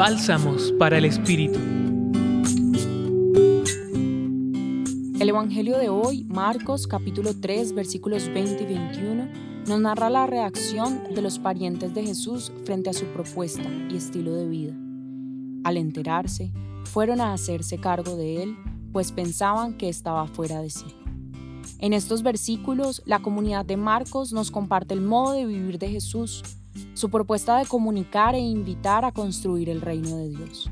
Bálsamos para el Espíritu. El Evangelio de hoy, Marcos capítulo 3 versículos 20 y 21, nos narra la reacción de los parientes de Jesús frente a su propuesta y estilo de vida. Al enterarse, fueron a hacerse cargo de él, pues pensaban que estaba fuera de sí. En estos versículos, la comunidad de Marcos nos comparte el modo de vivir de Jesús, su propuesta de comunicar e invitar a construir el reino de Dios.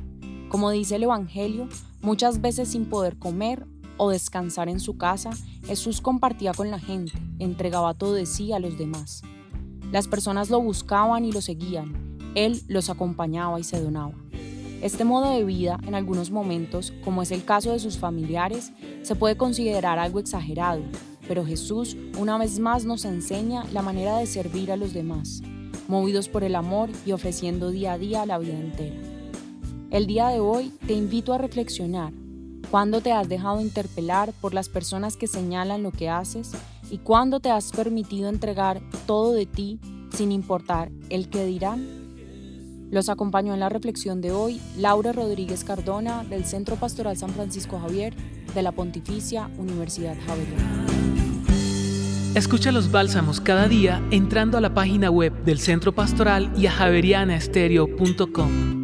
Como dice el Evangelio, muchas veces sin poder comer o descansar en su casa, Jesús compartía con la gente, entregaba todo de sí a los demás. Las personas lo buscaban y lo seguían, Él los acompañaba y se donaba. Este modo de vida, en algunos momentos, como es el caso de sus familiares, se puede considerar algo exagerado, pero Jesús una vez más nos enseña la manera de servir a los demás, movidos por el amor y ofreciendo día a día la vida entera. El día de hoy te invito a reflexionar cuándo te has dejado interpelar por las personas que señalan lo que haces y cuándo te has permitido entregar todo de ti sin importar el que dirán. Los acompañó en la reflexión de hoy Laura Rodríguez Cardona del Centro Pastoral San Francisco Javier de la Pontificia Universidad Javeriana. Escucha los bálsamos cada día entrando a la página web del Centro Pastoral y a javerianaestereo.com.